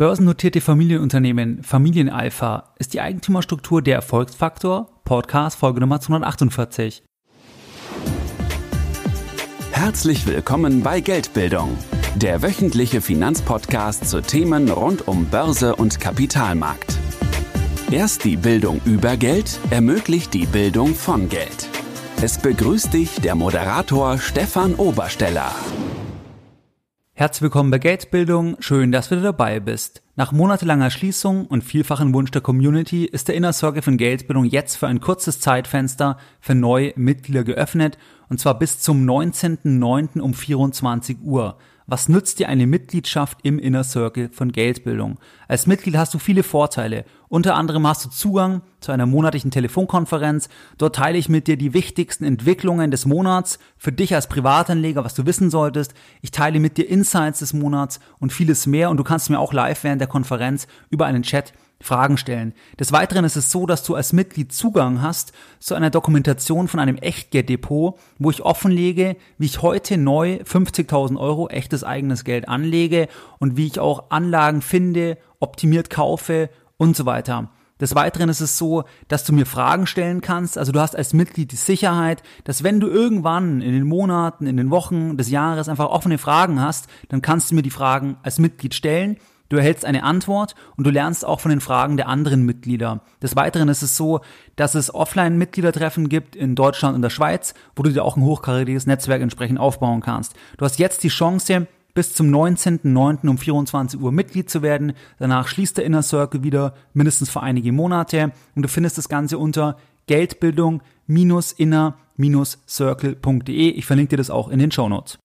Börsennotierte Familienunternehmen Familienalpha ist die Eigentümerstruktur der Erfolgsfaktor, Podcast Folge Nummer 248. Herzlich willkommen bei Geldbildung, der wöchentliche Finanzpodcast zu Themen rund um Börse und Kapitalmarkt. Erst die Bildung über Geld ermöglicht die Bildung von Geld. Es begrüßt dich der Moderator Stefan Obersteller. Herzlich willkommen bei Geldbildung, schön, dass du dabei bist. Nach monatelanger Schließung und vielfachen Wunsch der Community ist der Inner Circle von Geldbildung jetzt für ein kurzes Zeitfenster für neue Mitglieder geöffnet und zwar bis zum 19.09. um 24 Uhr. Was nützt dir eine Mitgliedschaft im Inner Circle von Geldbildung? Als Mitglied hast du viele Vorteile. Unter anderem hast du Zugang zu einer monatlichen Telefonkonferenz. Dort teile ich mit dir die wichtigsten Entwicklungen des Monats für dich als Privatanleger, was du wissen solltest. Ich teile mit dir Insights des Monats und vieles mehr und du kannst mir auch live während der Konferenz über einen Chat Fragen stellen. Des Weiteren ist es so, dass du als Mitglied Zugang hast zu einer Dokumentation von einem Echtgelddepot, wo ich offenlege, wie ich heute neu 50.000 Euro echtes eigenes Geld anlege und wie ich auch Anlagen finde, optimiert kaufe und so weiter. Des Weiteren ist es so, dass du mir Fragen stellen kannst. Also du hast als Mitglied die Sicherheit, dass wenn du irgendwann in den Monaten, in den Wochen des Jahres einfach offene Fragen hast, dann kannst du mir die Fragen als Mitglied stellen Du erhältst eine Antwort und du lernst auch von den Fragen der anderen Mitglieder. Des Weiteren ist es so, dass es Offline-Mitgliedertreffen gibt in Deutschland und der Schweiz, wo du dir auch ein hochkarätiges Netzwerk entsprechend aufbauen kannst. Du hast jetzt die Chance, bis zum 19.09. um 24 Uhr Mitglied zu werden. Danach schließt der Inner Circle wieder, mindestens für einige Monate. Und du findest das Ganze unter Geldbildung-inner-circle.de. Ich verlinke dir das auch in den Show Notes.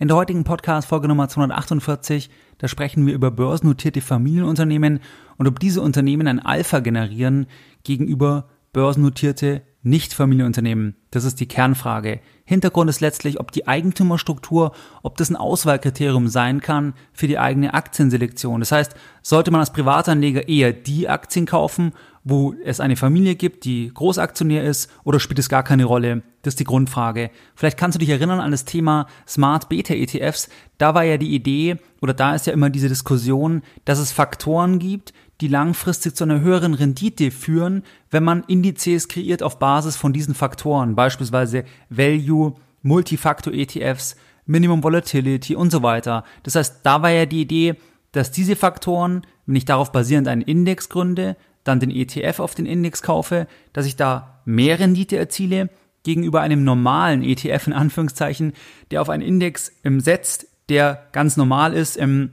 In der heutigen Podcast-Folge Nummer 248, da sprechen wir über börsennotierte Familienunternehmen und ob diese Unternehmen ein Alpha generieren gegenüber börsennotierte Nicht-Familienunternehmen. Das ist die Kernfrage. Hintergrund ist letztlich, ob die Eigentümerstruktur, ob das ein Auswahlkriterium sein kann für die eigene Aktienselektion. Das heißt, sollte man als Privatanleger eher die Aktien kaufen wo es eine Familie gibt, die Großaktionär ist, oder spielt es gar keine Rolle? Das ist die Grundfrage. Vielleicht kannst du dich erinnern an das Thema Smart Beta ETFs. Da war ja die Idee, oder da ist ja immer diese Diskussion, dass es Faktoren gibt, die langfristig zu einer höheren Rendite führen, wenn man Indizes kreiert auf Basis von diesen Faktoren, beispielsweise Value, Multifaktor ETFs, Minimum Volatility und so weiter. Das heißt, da war ja die Idee, dass diese Faktoren, wenn ich darauf basierend einen Index gründe, dann den ETF auf den Index kaufe, dass ich da mehr Rendite erziele gegenüber einem normalen ETF in Anführungszeichen, der auf einen Index ähm, setzt, der ganz normal ist ähm,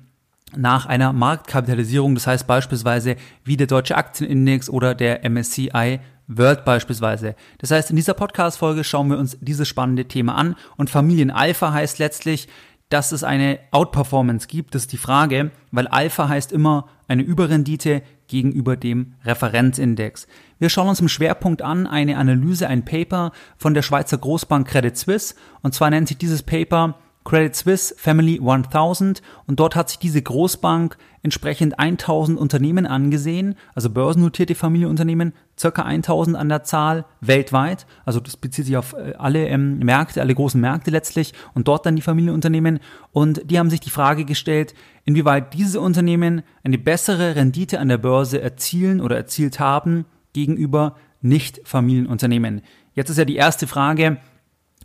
nach einer Marktkapitalisierung, das heißt beispielsweise wie der deutsche Aktienindex oder der MSCI World beispielsweise. Das heißt, in dieser Podcast-Folge schauen wir uns dieses spannende Thema an. Und Familienalpha heißt letztlich, dass es eine Outperformance gibt, das ist die Frage, weil Alpha heißt immer eine Überrendite gegenüber dem Referenzindex. Wir schauen uns im Schwerpunkt an eine Analyse, ein Paper von der Schweizer Großbank Credit Suisse und zwar nennt sich dieses Paper Credit Suisse Family 1000 und dort hat sich diese Großbank entsprechend 1000 Unternehmen angesehen, also börsennotierte Familienunternehmen, circa 1000 an der Zahl weltweit, also das bezieht sich auf äh, alle ähm, Märkte, alle großen Märkte letztlich und dort dann die Familienunternehmen. Und die haben sich die Frage gestellt, inwieweit diese Unternehmen eine bessere Rendite an der Börse erzielen oder erzielt haben gegenüber Nicht-Familienunternehmen. Jetzt ist ja die erste Frage,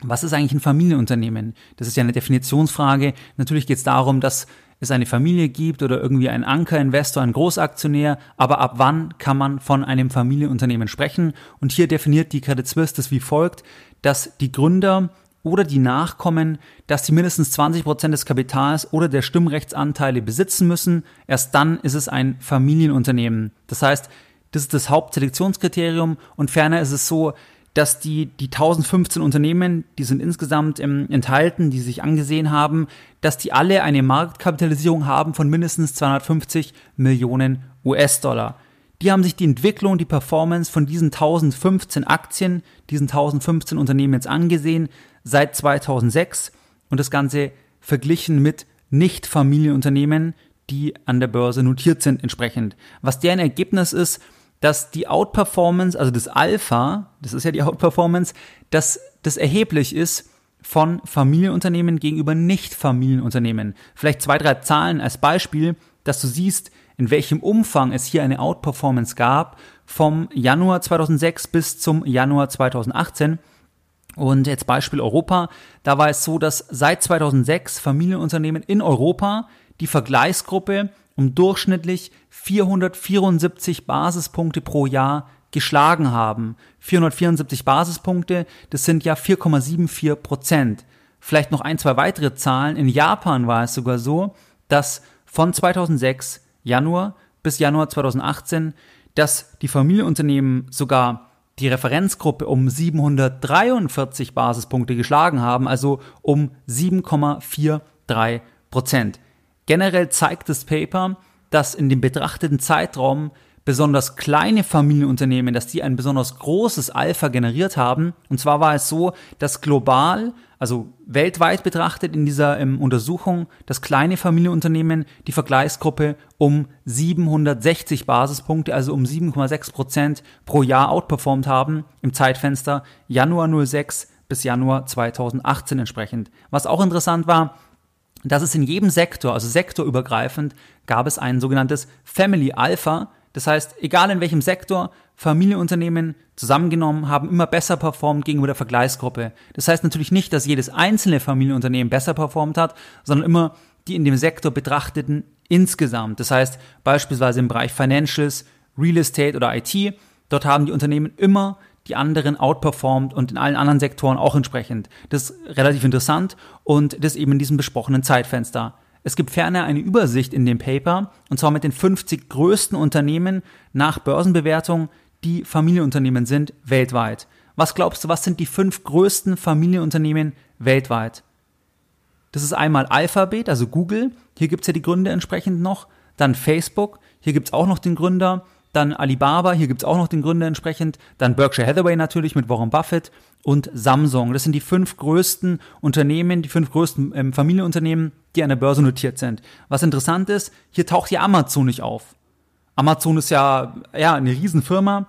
was ist eigentlich ein Familienunternehmen? Das ist ja eine Definitionsfrage. Natürlich geht es darum, dass es eine Familie gibt oder irgendwie ein Ankerinvestor, ein Großaktionär, aber ab wann kann man von einem Familienunternehmen sprechen? Und hier definiert die Credit Suisse das wie folgt, dass die Gründer oder die Nachkommen, dass sie mindestens 20 Prozent des Kapitals oder der Stimmrechtsanteile besitzen müssen. Erst dann ist es ein Familienunternehmen. Das heißt, das ist das Hauptselektionskriterium und ferner ist es so, dass die, die 1015 Unternehmen, die sind insgesamt ähm, enthalten, die sich angesehen haben, dass die alle eine Marktkapitalisierung haben von mindestens 250 Millionen US-Dollar. Die haben sich die Entwicklung, die Performance von diesen 1015 Aktien, diesen 1015 Unternehmen jetzt angesehen, seit 2006 und das Ganze verglichen mit Nicht-Familienunternehmen, die an der Börse notiert sind entsprechend. Was deren Ergebnis ist, dass die Outperformance, also das Alpha, das ist ja die Outperformance, dass das erheblich ist von Familienunternehmen gegenüber Nicht-Familienunternehmen. Vielleicht zwei, drei Zahlen als Beispiel, dass du siehst, in welchem Umfang es hier eine Outperformance gab vom Januar 2006 bis zum Januar 2018. Und jetzt Beispiel Europa. Da war es so, dass seit 2006 Familienunternehmen in Europa die Vergleichsgruppe um durchschnittlich 474 Basispunkte pro Jahr geschlagen haben. 474 Basispunkte, das sind ja 4,74 Prozent. Vielleicht noch ein, zwei weitere Zahlen. In Japan war es sogar so, dass von 2006 Januar bis Januar 2018, dass die Familienunternehmen sogar die Referenzgruppe um 743 Basispunkte geschlagen haben, also um 7,43 Prozent. Generell zeigt das Paper, dass in dem betrachteten Zeitraum besonders kleine Familienunternehmen, dass die ein besonders großes Alpha generiert haben. Und zwar war es so, dass global, also weltweit betrachtet in dieser ähm, Untersuchung, das kleine Familienunternehmen die Vergleichsgruppe um 760 Basispunkte, also um 7,6 Prozent pro Jahr outperformt haben im Zeitfenster Januar 06 bis Januar 2018 entsprechend. Was auch interessant war, dass es in jedem Sektor, also sektorübergreifend, gab es ein sogenanntes Family Alpha, das heißt, egal in welchem Sektor, Familienunternehmen zusammengenommen haben immer besser performt gegenüber der Vergleichsgruppe. Das heißt natürlich nicht, dass jedes einzelne Familienunternehmen besser performt hat, sondern immer die in dem Sektor betrachteten insgesamt. Das heißt beispielsweise im Bereich Financials, Real Estate oder IT, dort haben die Unternehmen immer die anderen outperformed und in allen anderen Sektoren auch entsprechend. Das ist relativ interessant und das eben in diesem besprochenen Zeitfenster. Es gibt ferner eine Übersicht in dem Paper, und zwar mit den 50 größten Unternehmen nach Börsenbewertung, die Familienunternehmen sind weltweit. Was glaubst du, was sind die fünf größten Familienunternehmen weltweit? Das ist einmal Alphabet, also Google, hier gibt's ja die Gründe entsprechend noch, dann Facebook, hier gibt's auch noch den Gründer, dann Alibaba, hier gibt's auch noch den Gründer entsprechend, dann Berkshire Hathaway natürlich mit Warren Buffett und Samsung. Das sind die fünf größten Unternehmen, die fünf größten ähm, Familienunternehmen, die an der Börse notiert sind. Was interessant ist, hier taucht hier Amazon nicht auf. Amazon ist ja, ja eine Riesenfirma,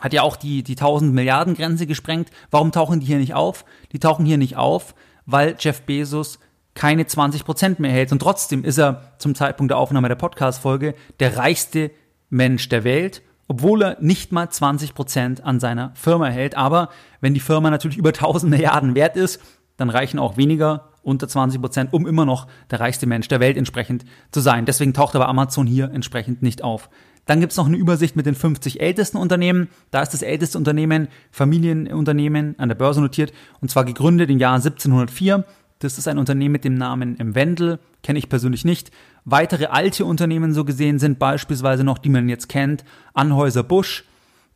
hat ja auch die, die 1000 Milliarden Grenze gesprengt. Warum tauchen die hier nicht auf? Die tauchen hier nicht auf, weil Jeff Bezos keine 20 Prozent mehr hält. Und trotzdem ist er zum Zeitpunkt der Aufnahme der Podcast-Folge der reichste Mensch der Welt, obwohl er nicht mal 20 Prozent an seiner Firma hält. Aber wenn die Firma natürlich über 1000 Milliarden wert ist, dann reichen auch weniger unter 20 Prozent, um immer noch der reichste Mensch der Welt entsprechend zu sein. Deswegen taucht aber Amazon hier entsprechend nicht auf. Dann gibt's noch eine Übersicht mit den 50 ältesten Unternehmen. Da ist das älteste Unternehmen, Familienunternehmen, an der Börse notiert, und zwar gegründet im Jahr 1704. Das ist ein Unternehmen mit dem Namen Wendel, kenne ich persönlich nicht. Weitere alte Unternehmen so gesehen sind beispielsweise noch, die man jetzt kennt, Anhäuser Busch.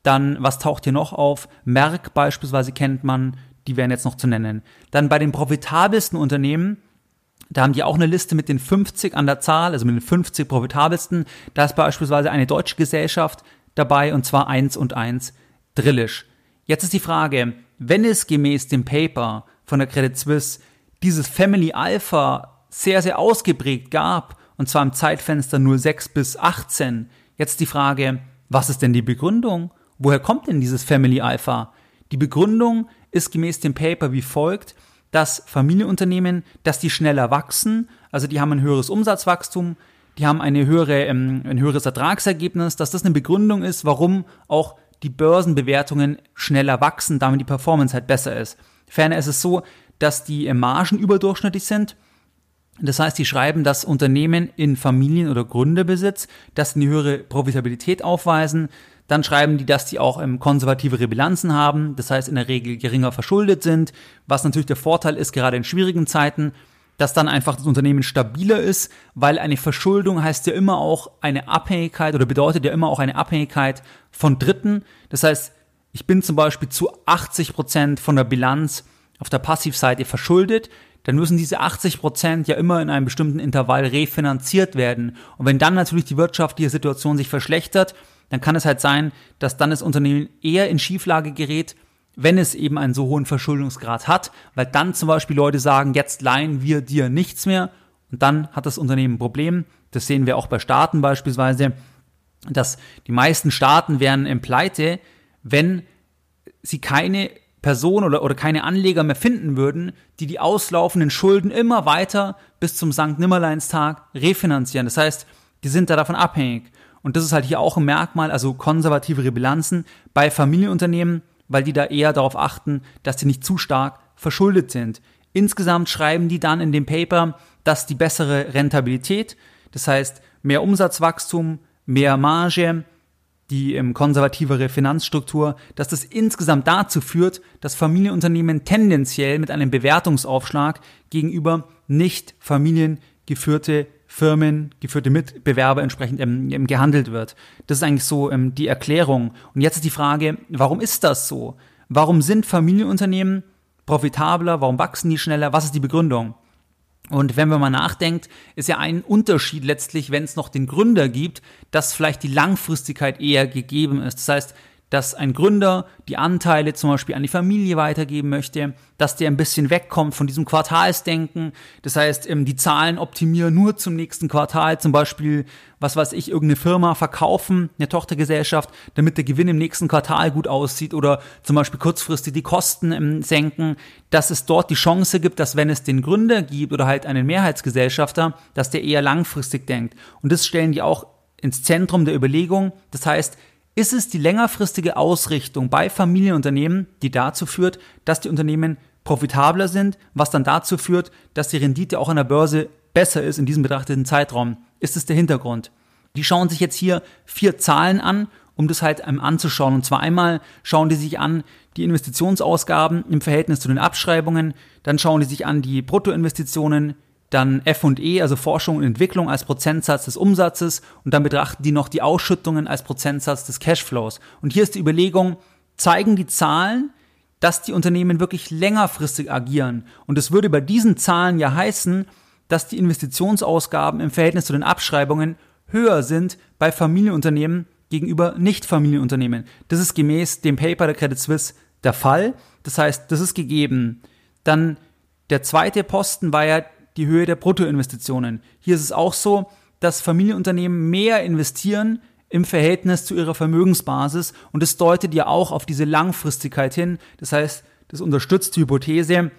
Dann, was taucht hier noch auf? Merck beispielsweise kennt man, die wären jetzt noch zu nennen. Dann bei den profitabelsten Unternehmen, da haben die auch eine Liste mit den 50 an der Zahl, also mit den 50 profitabelsten. Da ist beispielsweise eine deutsche Gesellschaft dabei und zwar 1 und 1 Drillisch. Jetzt ist die Frage, wenn es gemäß dem Paper von der Credit Suisse dieses Family Alpha sehr, sehr ausgeprägt gab, und zwar im Zeitfenster 06 bis 18, jetzt die Frage, was ist denn die Begründung? Woher kommt denn dieses Family Alpha? Die Begründung ist gemäß dem Paper wie folgt, dass Familienunternehmen, dass die schneller wachsen, also die haben ein höheres Umsatzwachstum, die haben eine höhere, ähm, ein höheres Ertragsergebnis, dass das eine Begründung ist, warum auch die Börsenbewertungen schneller wachsen, damit die Performance halt besser ist. Ferner ist es so, dass die Margen überdurchschnittlich sind. Das heißt, die schreiben, dass Unternehmen in Familien- oder Gründerbesitz, dass eine höhere Profitabilität aufweisen, dann schreiben die, dass die auch ähm, konservativere Bilanzen haben, das heißt in der Regel geringer verschuldet sind, was natürlich der Vorteil ist, gerade in schwierigen Zeiten, dass dann einfach das Unternehmen stabiler ist, weil eine Verschuldung heißt ja immer auch eine Abhängigkeit oder bedeutet ja immer auch eine Abhängigkeit von Dritten. Das heißt, ich bin zum Beispiel zu 80 Prozent von der Bilanz auf der Passivseite verschuldet, dann müssen diese 80 Prozent ja immer in einem bestimmten Intervall refinanziert werden. Und wenn dann natürlich die wirtschaftliche Situation sich verschlechtert, dann kann es halt sein, dass dann das Unternehmen eher in Schieflage gerät, wenn es eben einen so hohen Verschuldungsgrad hat, weil dann zum Beispiel Leute sagen, jetzt leihen wir dir nichts mehr und dann hat das Unternehmen ein Problem. Das sehen wir auch bei Staaten beispielsweise, dass die meisten Staaten wären im Pleite, wenn sie keine Person oder, oder keine Anleger mehr finden würden, die die auslaufenden Schulden immer weiter bis zum Sankt Nimmerleinstag refinanzieren. Das heißt, die sind da davon abhängig. Und das ist halt hier auch ein Merkmal, also konservativere Bilanzen bei Familienunternehmen, weil die da eher darauf achten, dass die nicht zu stark verschuldet sind. Insgesamt schreiben die dann in dem Paper, dass die bessere Rentabilität, das heißt mehr Umsatzwachstum, mehr Marge, die ähm, konservativere Finanzstruktur, dass das insgesamt dazu führt, dass Familienunternehmen tendenziell mit einem Bewertungsaufschlag gegenüber nicht familiengeführte Firmen, geführte Mitbewerber entsprechend ähm, ähm, gehandelt wird. Das ist eigentlich so ähm, die Erklärung. Und jetzt ist die Frage, warum ist das so? Warum sind Familienunternehmen profitabler? Warum wachsen die schneller? Was ist die Begründung? Und wenn man mal nachdenkt, ist ja ein Unterschied letztlich, wenn es noch den Gründer gibt, dass vielleicht die Langfristigkeit eher gegeben ist. Das heißt, dass ein Gründer die Anteile zum Beispiel an die Familie weitergeben möchte, dass der ein bisschen wegkommt von diesem Quartalsdenken. Das heißt, ähm, die Zahlen optimieren nur zum nächsten Quartal, zum Beispiel, was weiß ich, irgendeine Firma verkaufen, eine Tochtergesellschaft, damit der Gewinn im nächsten Quartal gut aussieht oder zum Beispiel kurzfristig die Kosten ähm, senken, dass es dort die Chance gibt, dass wenn es den Gründer gibt oder halt einen Mehrheitsgesellschafter, dass der eher langfristig denkt. Und das stellen die auch ins Zentrum der Überlegung. Das heißt, ist es die längerfristige Ausrichtung bei Familienunternehmen, die dazu führt, dass die Unternehmen profitabler sind, was dann dazu führt, dass die Rendite auch an der Börse besser ist in diesem betrachteten Zeitraum. Ist es der Hintergrund? Die schauen sich jetzt hier vier Zahlen an, um das halt anzuschauen. Und zwar einmal schauen die sich an die Investitionsausgaben im Verhältnis zu den Abschreibungen, dann schauen die sich an die Bruttoinvestitionen, dann F&E, also Forschung und Entwicklung als Prozentsatz des Umsatzes und dann betrachten die noch die Ausschüttungen als Prozentsatz des Cashflows. Und hier ist die Überlegung, zeigen die Zahlen, dass die Unternehmen wirklich längerfristig agieren. Und es würde bei diesen Zahlen ja heißen, dass die Investitionsausgaben im Verhältnis zu den Abschreibungen höher sind bei Familienunternehmen gegenüber Nicht-Familienunternehmen. Das ist gemäß dem Paper der Credit Suisse der Fall. Das heißt, das ist gegeben. Dann der zweite Posten war ja die Höhe der Bruttoinvestitionen. Hier ist es auch so, dass Familienunternehmen mehr investieren im Verhältnis zu ihrer Vermögensbasis und es deutet ja auch auf diese Langfristigkeit hin. Das heißt, das unterstützt die Hypothese,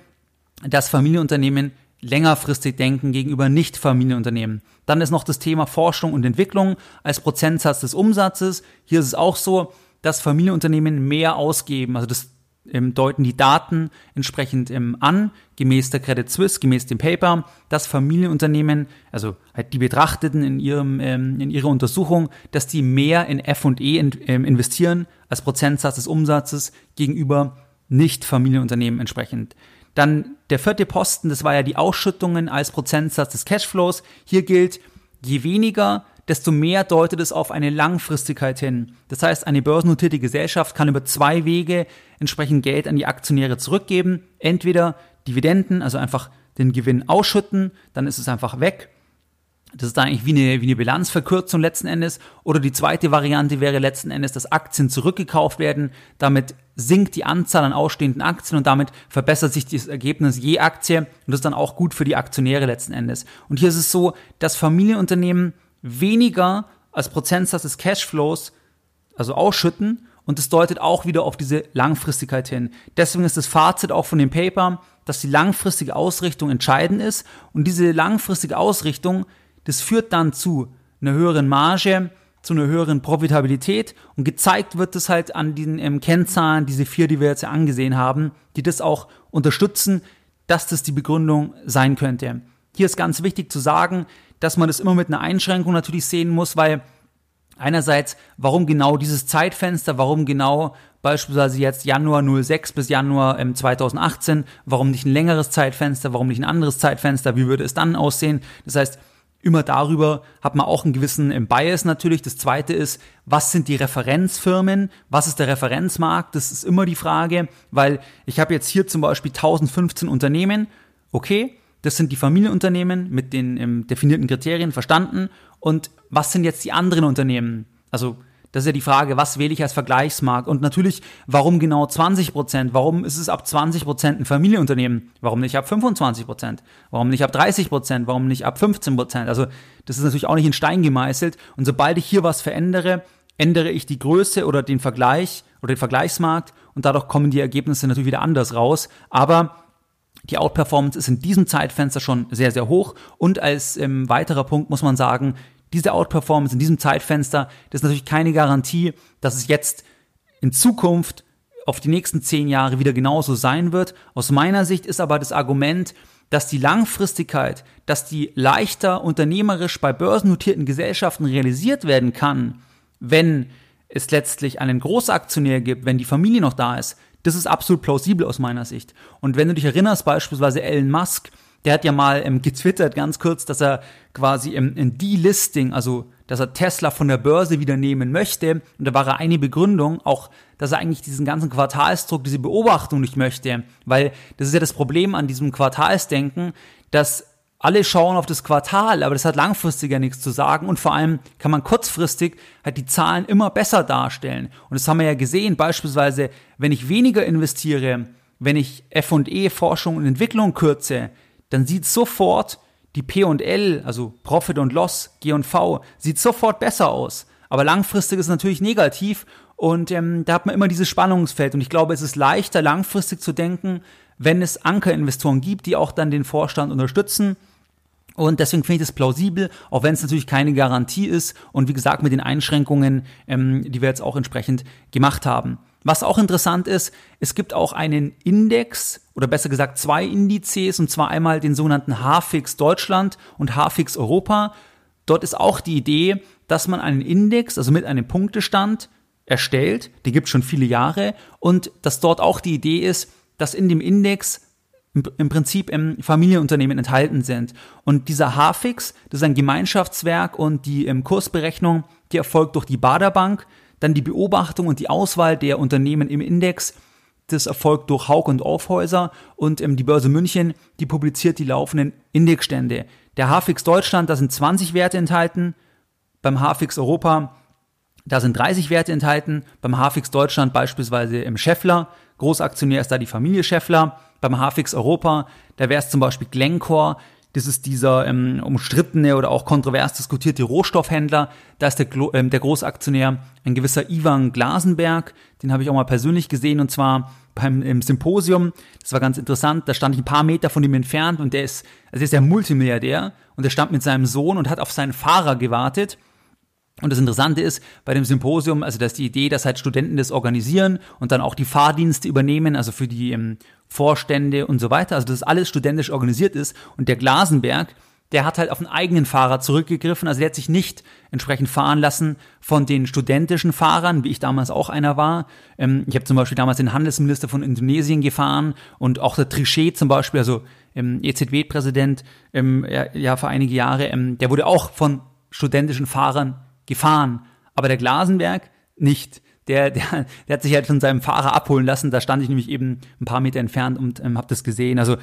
dass Familienunternehmen längerfristig denken gegenüber Nicht-Familienunternehmen. Dann ist noch das Thema Forschung und Entwicklung als Prozentsatz des Umsatzes. Hier ist es auch so, dass Familienunternehmen mehr ausgeben. Also das deuten die Daten entsprechend ähm, an, gemäß der Credit Suisse, gemäß dem Paper, dass Familienunternehmen, also halt die Betrachteten in ihrem ähm, in ihrer Untersuchung, dass die mehr in F&E in, ähm, investieren als Prozentsatz des Umsatzes gegenüber nicht Familienunternehmen entsprechend. Dann der vierte Posten, das war ja die Ausschüttungen als Prozentsatz des Cashflows. Hier gilt, je weniger desto mehr deutet es auf eine Langfristigkeit hin. Das heißt, eine börsennotierte Gesellschaft kann über zwei Wege entsprechend Geld an die Aktionäre zurückgeben. Entweder Dividenden, also einfach den Gewinn ausschütten, dann ist es einfach weg. Das ist eigentlich wie eine, wie eine Bilanzverkürzung letzten Endes. Oder die zweite Variante wäre letzten Endes, dass Aktien zurückgekauft werden. Damit sinkt die Anzahl an ausstehenden Aktien und damit verbessert sich das Ergebnis je Aktie. Und das ist dann auch gut für die Aktionäre letzten Endes. Und hier ist es so, dass Familienunternehmen weniger als Prozentsatz des Cashflows, also ausschütten. Und das deutet auch wieder auf diese Langfristigkeit hin. Deswegen ist das Fazit auch von dem Paper, dass die langfristige Ausrichtung entscheidend ist. Und diese langfristige Ausrichtung, das führt dann zu einer höheren Marge, zu einer höheren Profitabilität. Und gezeigt wird das halt an den ähm, Kennzahlen, diese vier, die wir jetzt angesehen haben, die das auch unterstützen, dass das die Begründung sein könnte. Hier ist ganz wichtig zu sagen, dass man das immer mit einer Einschränkung natürlich sehen muss, weil einerseits, warum genau dieses Zeitfenster, warum genau beispielsweise jetzt Januar 06 bis Januar 2018, warum nicht ein längeres Zeitfenster, warum nicht ein anderes Zeitfenster, wie würde es dann aussehen? Das heißt, immer darüber hat man auch einen gewissen ähm, Bias natürlich. Das zweite ist, was sind die Referenzfirmen? Was ist der Referenzmarkt? Das ist immer die Frage, weil ich habe jetzt hier zum Beispiel 1015 Unternehmen. Okay, das sind die Familienunternehmen mit den ähm, definierten Kriterien verstanden. Und was sind jetzt die anderen Unternehmen? Also das ist ja die Frage, was wähle ich als Vergleichsmarkt? Und natürlich, warum genau 20 Prozent? Warum ist es ab 20 Prozent ein Familienunternehmen? Warum nicht ab 25 Prozent? Warum nicht ab 30 Prozent? Warum nicht ab 15 Prozent? Also das ist natürlich auch nicht in Stein gemeißelt. Und sobald ich hier was verändere, ändere ich die Größe oder den Vergleich oder den Vergleichsmarkt und dadurch kommen die Ergebnisse natürlich wieder anders raus. Aber die Outperformance ist in diesem Zeitfenster schon sehr, sehr hoch. Und als ähm, weiterer Punkt muss man sagen, diese Outperformance in diesem Zeitfenster, das ist natürlich keine Garantie, dass es jetzt in Zukunft auf die nächsten zehn Jahre wieder genauso sein wird. Aus meiner Sicht ist aber das Argument, dass die Langfristigkeit, dass die leichter unternehmerisch bei börsennotierten Gesellschaften realisiert werden kann, wenn es letztlich einen Großaktionär gibt, wenn die Familie noch da ist, das ist absolut plausibel aus meiner Sicht. Und wenn du dich erinnerst, beispielsweise Elon Musk, der hat ja mal ähm, getwittert ganz kurz, dass er quasi im, im Delisting, also dass er Tesla von der Börse wieder nehmen möchte. Und da war er eine Begründung, auch, dass er eigentlich diesen ganzen Quartalsdruck, diese Beobachtung nicht möchte. Weil das ist ja das Problem an diesem Quartalsdenken, dass alle schauen auf das Quartal, aber das hat langfristig ja nichts zu sagen und vor allem kann man kurzfristig halt die Zahlen immer besser darstellen. Und das haben wir ja gesehen, beispielsweise, wenn ich weniger investiere, wenn ich F&E, Forschung und Entwicklung kürze, dann sieht sofort die P&L, also Profit und Loss, G&V, sieht sofort besser aus. Aber langfristig ist es natürlich negativ und ähm, da hat man immer dieses Spannungsfeld. Und ich glaube, es ist leichter, langfristig zu denken, wenn es Ankerinvestoren gibt, die auch dann den Vorstand unterstützen. Und deswegen finde ich das plausibel, auch wenn es natürlich keine Garantie ist. Und wie gesagt, mit den Einschränkungen, ähm, die wir jetzt auch entsprechend gemacht haben. Was auch interessant ist, es gibt auch einen Index oder besser gesagt zwei Indizes und zwar einmal den sogenannten HFIX Deutschland und HFIX Europa. Dort ist auch die Idee, dass man einen Index, also mit einem Punktestand erstellt, die gibt es schon viele Jahre und dass dort auch die Idee ist, dass in dem Index im Prinzip im Familienunternehmen enthalten sind. Und dieser HFIX, das ist ein Gemeinschaftswerk und die Kursberechnung, die erfolgt durch die Baderbank. Dann die Beobachtung und die Auswahl der Unternehmen im Index. Das erfolgt durch Haug und Aufhäuser und ähm, die Börse München, die publiziert die laufenden Indexstände. Der HFX Deutschland, da sind 20 Werte enthalten. Beim HFX Europa, da sind 30 Werte enthalten. Beim HFX Deutschland beispielsweise im Scheffler. Großaktionär ist da die Familie Scheffler. Beim HFX Europa, da wäre es zum Beispiel Glencore, das ist dieser ähm, umstrittene oder auch kontrovers diskutierte Rohstoffhändler. Da ist der, ähm, der Großaktionär ein gewisser Ivan Glasenberg. Den habe ich auch mal persönlich gesehen und zwar beim im Symposium. Das war ganz interessant. Da stand ich ein paar Meter von ihm entfernt und der ist, also der ist ja Multimilliardär und der stand mit seinem Sohn und hat auf seinen Fahrer gewartet. Und das Interessante ist, bei dem Symposium, also dass die Idee, dass halt Studenten das organisieren und dann auch die Fahrdienste übernehmen, also für die ähm, Vorstände und so weiter, also dass alles studentisch organisiert ist. Und der Glasenberg, der hat halt auf einen eigenen Fahrer zurückgegriffen, also der hat sich nicht entsprechend fahren lassen von den studentischen Fahrern, wie ich damals auch einer war. Ähm, ich habe zum Beispiel damals den Handelsminister von Indonesien gefahren und auch der Trichet zum Beispiel, also ähm, EZB-Präsident, ähm, ja, ja, vor einige Jahre, ähm, der wurde auch von studentischen Fahrern gefahren. Aber der Glasenberg nicht. Der, der, der hat sich halt von seinem Fahrer abholen lassen. Da stand ich nämlich eben ein paar Meter entfernt und ähm, habe das gesehen. Also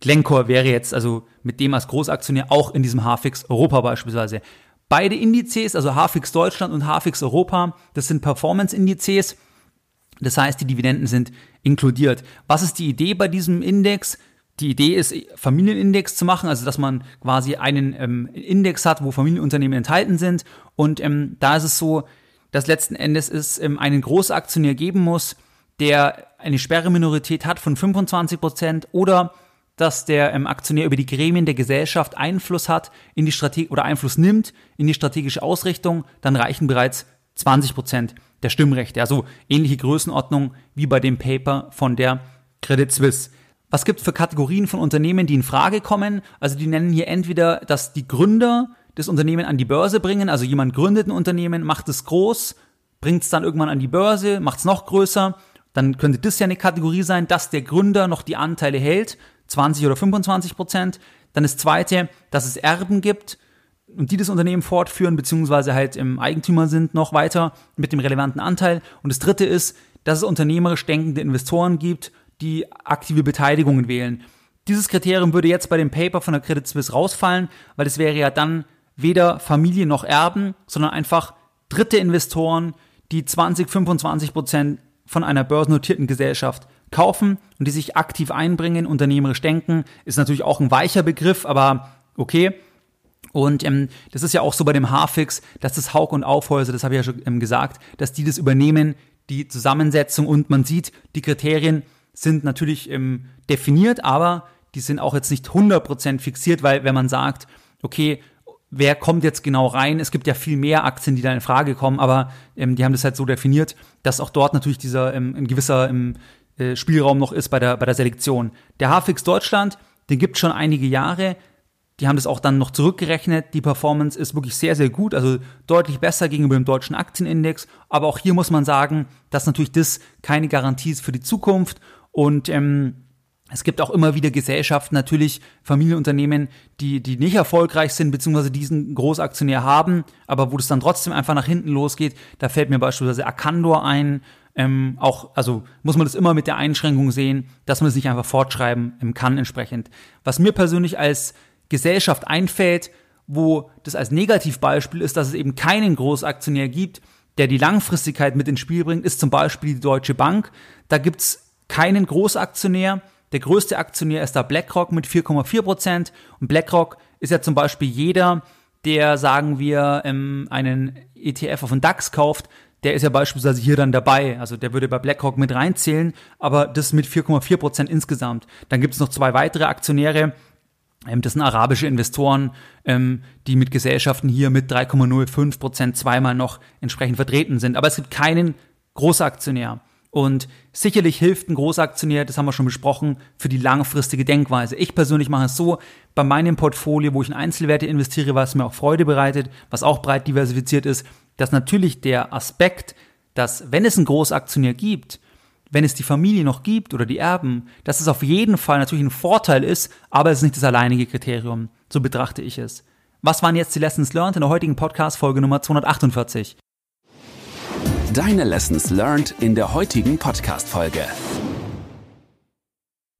Glencore wäre jetzt also mit dem als Großaktionär auch in diesem HFX Europa beispielsweise. Beide Indizes, also HFX Deutschland und HFX Europa, das sind Performance-Indizes. Das heißt, die Dividenden sind inkludiert. Was ist die Idee bei diesem Index? Die Idee ist, Familienindex zu machen, also dass man quasi einen ähm, Index hat, wo Familienunternehmen enthalten sind. Und ähm, da ist es so, dass letzten Endes es ähm, einen Großaktionär geben muss, der eine Sperreminorität hat von 25 Prozent oder dass der ähm, Aktionär über die Gremien der Gesellschaft Einfluss hat in die Strategie oder Einfluss nimmt in die strategische Ausrichtung, dann reichen bereits 20 Prozent der Stimmrechte. Also ähnliche Größenordnung wie bei dem Paper von der Credit Suisse. Was gibt es für Kategorien von Unternehmen, die in Frage kommen? Also die nennen hier entweder, dass die Gründer das Unternehmen an die Börse bringen, also jemand gründet ein Unternehmen, macht es groß, bringt es dann irgendwann an die Börse, macht es noch größer, dann könnte das ja eine Kategorie sein, dass der Gründer noch die Anteile hält, 20 oder 25 Prozent. Dann das zweite, dass es Erben gibt und die das Unternehmen fortführen, beziehungsweise halt im Eigentümer sind noch weiter mit dem relevanten Anteil. Und das dritte ist, dass es unternehmerisch denkende Investoren gibt die aktive Beteiligungen wählen. Dieses Kriterium würde jetzt bei dem Paper von der Credit Suisse rausfallen, weil es wäre ja dann weder Familie noch Erben, sondern einfach dritte Investoren, die 20, 25 Prozent von einer börsennotierten Gesellschaft kaufen und die sich aktiv einbringen, unternehmerisch denken, ist natürlich auch ein weicher Begriff, aber okay. Und ähm, das ist ja auch so bei dem Haarfix, dass das Haug und Aufhäuser, das habe ich ja schon ähm, gesagt, dass die das übernehmen, die Zusammensetzung und man sieht, die Kriterien sind natürlich ähm, definiert, aber die sind auch jetzt nicht 100% fixiert, weil wenn man sagt, okay, wer kommt jetzt genau rein. Es gibt ja viel mehr Aktien, die da in Frage kommen, aber ähm, die haben das halt so definiert, dass auch dort natürlich dieser ähm, ein gewisser ähm, äh, Spielraum noch ist bei der, bei der Selektion. Der HFX Deutschland, den gibt schon einige Jahre. Die haben das auch dann noch zurückgerechnet. Die Performance ist wirklich sehr, sehr gut, also deutlich besser gegenüber dem deutschen Aktienindex. Aber auch hier muss man sagen, dass natürlich das keine Garantie ist für die Zukunft. Und ähm, es gibt auch immer wieder Gesellschaften, natürlich Familienunternehmen, die, die nicht erfolgreich sind, beziehungsweise diesen Großaktionär haben, aber wo das dann trotzdem einfach nach hinten losgeht. Da fällt mir beispielsweise Arcandor ein. Ähm, auch, also muss man das immer mit der Einschränkung sehen, dass man es das nicht einfach fortschreiben ähm, kann entsprechend. Was mir persönlich als Gesellschaft einfällt, wo das als Negativbeispiel ist, dass es eben keinen Großaktionär gibt, der die Langfristigkeit mit ins Spiel bringt, ist zum Beispiel die Deutsche Bank. Da gibt's keinen Großaktionär, der größte Aktionär ist da BlackRock mit 4,4 Prozent. Und BlackRock ist ja zum Beispiel jeder, der, sagen wir, ähm, einen ETF auf den DAX kauft, der ist ja beispielsweise hier dann dabei. Also der würde bei BlackRock mit reinzählen, aber das mit 4,4 Prozent insgesamt. Dann gibt es noch zwei weitere Aktionäre. Ähm, das sind arabische Investoren, ähm, die mit Gesellschaften hier mit 3,05 Prozent zweimal noch entsprechend vertreten sind. Aber es gibt keinen Großaktionär. Und sicherlich hilft ein Großaktionär, das haben wir schon besprochen, für die langfristige Denkweise. Ich persönlich mache es so, bei meinem Portfolio, wo ich in Einzelwerte investiere, was mir auch Freude bereitet, was auch breit diversifiziert ist, dass natürlich der Aspekt, dass wenn es einen Großaktionär gibt, wenn es die Familie noch gibt oder die Erben, dass es auf jeden Fall natürlich ein Vorteil ist, aber es ist nicht das alleinige Kriterium. So betrachte ich es. Was waren jetzt die Lessons learned in der heutigen Podcast-Folge Nummer 248? Deine Lessons learned in der heutigen Podcast-Folge.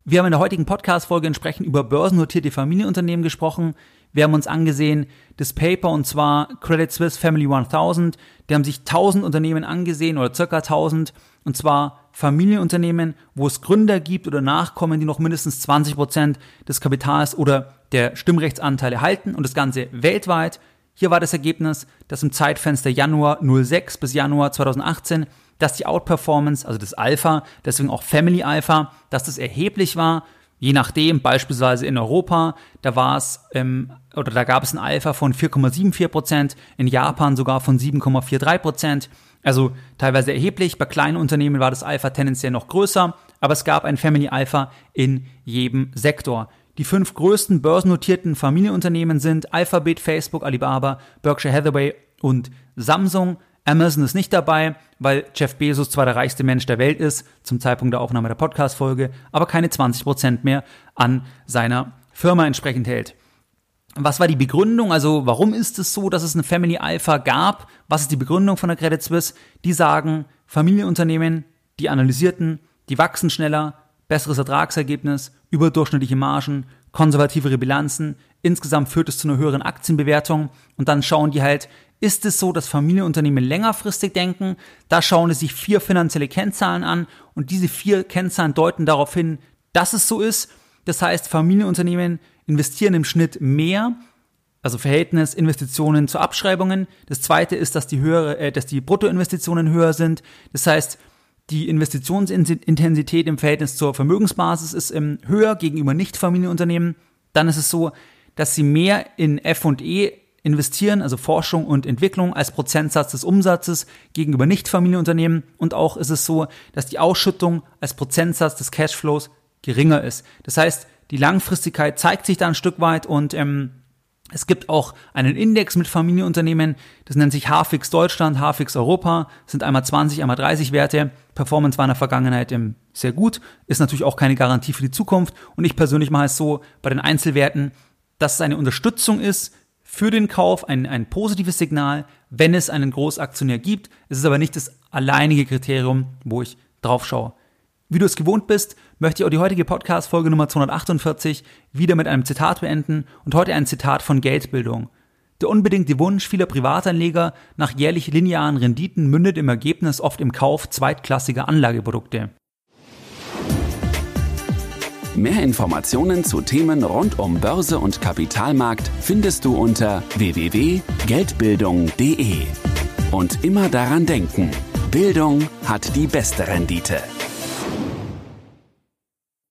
Wir haben in der heutigen Podcast-Folge entsprechend über börsennotierte Familienunternehmen gesprochen. Wir haben uns angesehen das Paper und zwar Credit Suisse Family 1000. Die haben sich 1000 Unternehmen angesehen oder circa 1000 und zwar Familienunternehmen, wo es Gründer gibt oder Nachkommen, die noch mindestens 20 Prozent des Kapitals oder der Stimmrechtsanteile halten und das Ganze weltweit. Hier war das Ergebnis, dass im Zeitfenster Januar 06 bis Januar 2018, dass die Outperformance, also das Alpha, deswegen auch Family Alpha, dass das erheblich war. Je nachdem, beispielsweise in Europa, da war es, ähm, oder da gab es ein Alpha von 4,74 Prozent, in Japan sogar von 7,43 Prozent. Also teilweise erheblich. Bei kleinen Unternehmen war das Alpha tendenziell noch größer, aber es gab ein Family Alpha in jedem Sektor. Die fünf größten börsennotierten Familienunternehmen sind Alphabet, Facebook, Alibaba, Berkshire Hathaway und Samsung. Amazon ist nicht dabei, weil Jeff Bezos zwar der reichste Mensch der Welt ist, zum Zeitpunkt der Aufnahme der Podcast-Folge, aber keine 20% mehr an seiner Firma entsprechend hält. Was war die Begründung? Also warum ist es so, dass es eine Family Alpha gab? Was ist die Begründung von der Credit Suisse? Die sagen, Familienunternehmen, die analysierten, die wachsen schneller, besseres Ertragsergebnis, überdurchschnittliche Margen, konservativere Bilanzen. Insgesamt führt es zu einer höheren Aktienbewertung und dann schauen die halt, ist es so, dass Familienunternehmen längerfristig denken? Da schauen sie sich vier finanzielle Kennzahlen an und diese vier Kennzahlen deuten darauf hin, dass es so ist. Das heißt, Familienunternehmen investieren im Schnitt mehr, also Verhältnis Investitionen zu Abschreibungen. Das zweite ist, dass die höhere, äh, dass die Bruttoinvestitionen höher sind. Das heißt, die Investitionsintensität im Verhältnis zur Vermögensbasis ist ähm, höher gegenüber Nicht-Familienunternehmen. Dann ist es so, dass sie mehr in F&E investieren, also Forschung und Entwicklung als Prozentsatz des Umsatzes gegenüber Nicht-Familienunternehmen. Und auch ist es so, dass die Ausschüttung als Prozentsatz des Cashflows geringer ist. Das heißt, die Langfristigkeit zeigt sich da ein Stück weit und ähm, es gibt auch einen Index mit Familienunternehmen, das nennt sich HFX Deutschland, HFX Europa, das sind einmal 20, einmal 30 Werte. Performance war in der Vergangenheit sehr gut, ist natürlich auch keine Garantie für die Zukunft. Und ich persönlich mache es so bei den Einzelwerten, dass es eine Unterstützung ist für den Kauf, ein, ein positives Signal, wenn es einen Großaktionär gibt. Es ist aber nicht das alleinige Kriterium, wo ich drauf schaue. Wie du es gewohnt bist, möchte ich auch die heutige Podcast-Folge Nummer 248 wieder mit einem Zitat beenden und heute ein Zitat von Geldbildung. Der unbedingte Wunsch vieler Privatanleger nach jährlich linearen Renditen mündet im Ergebnis oft im Kauf zweitklassiger Anlageprodukte. Mehr Informationen zu Themen rund um Börse und Kapitalmarkt findest du unter www.geldbildung.de. Und immer daran denken, Bildung hat die beste Rendite.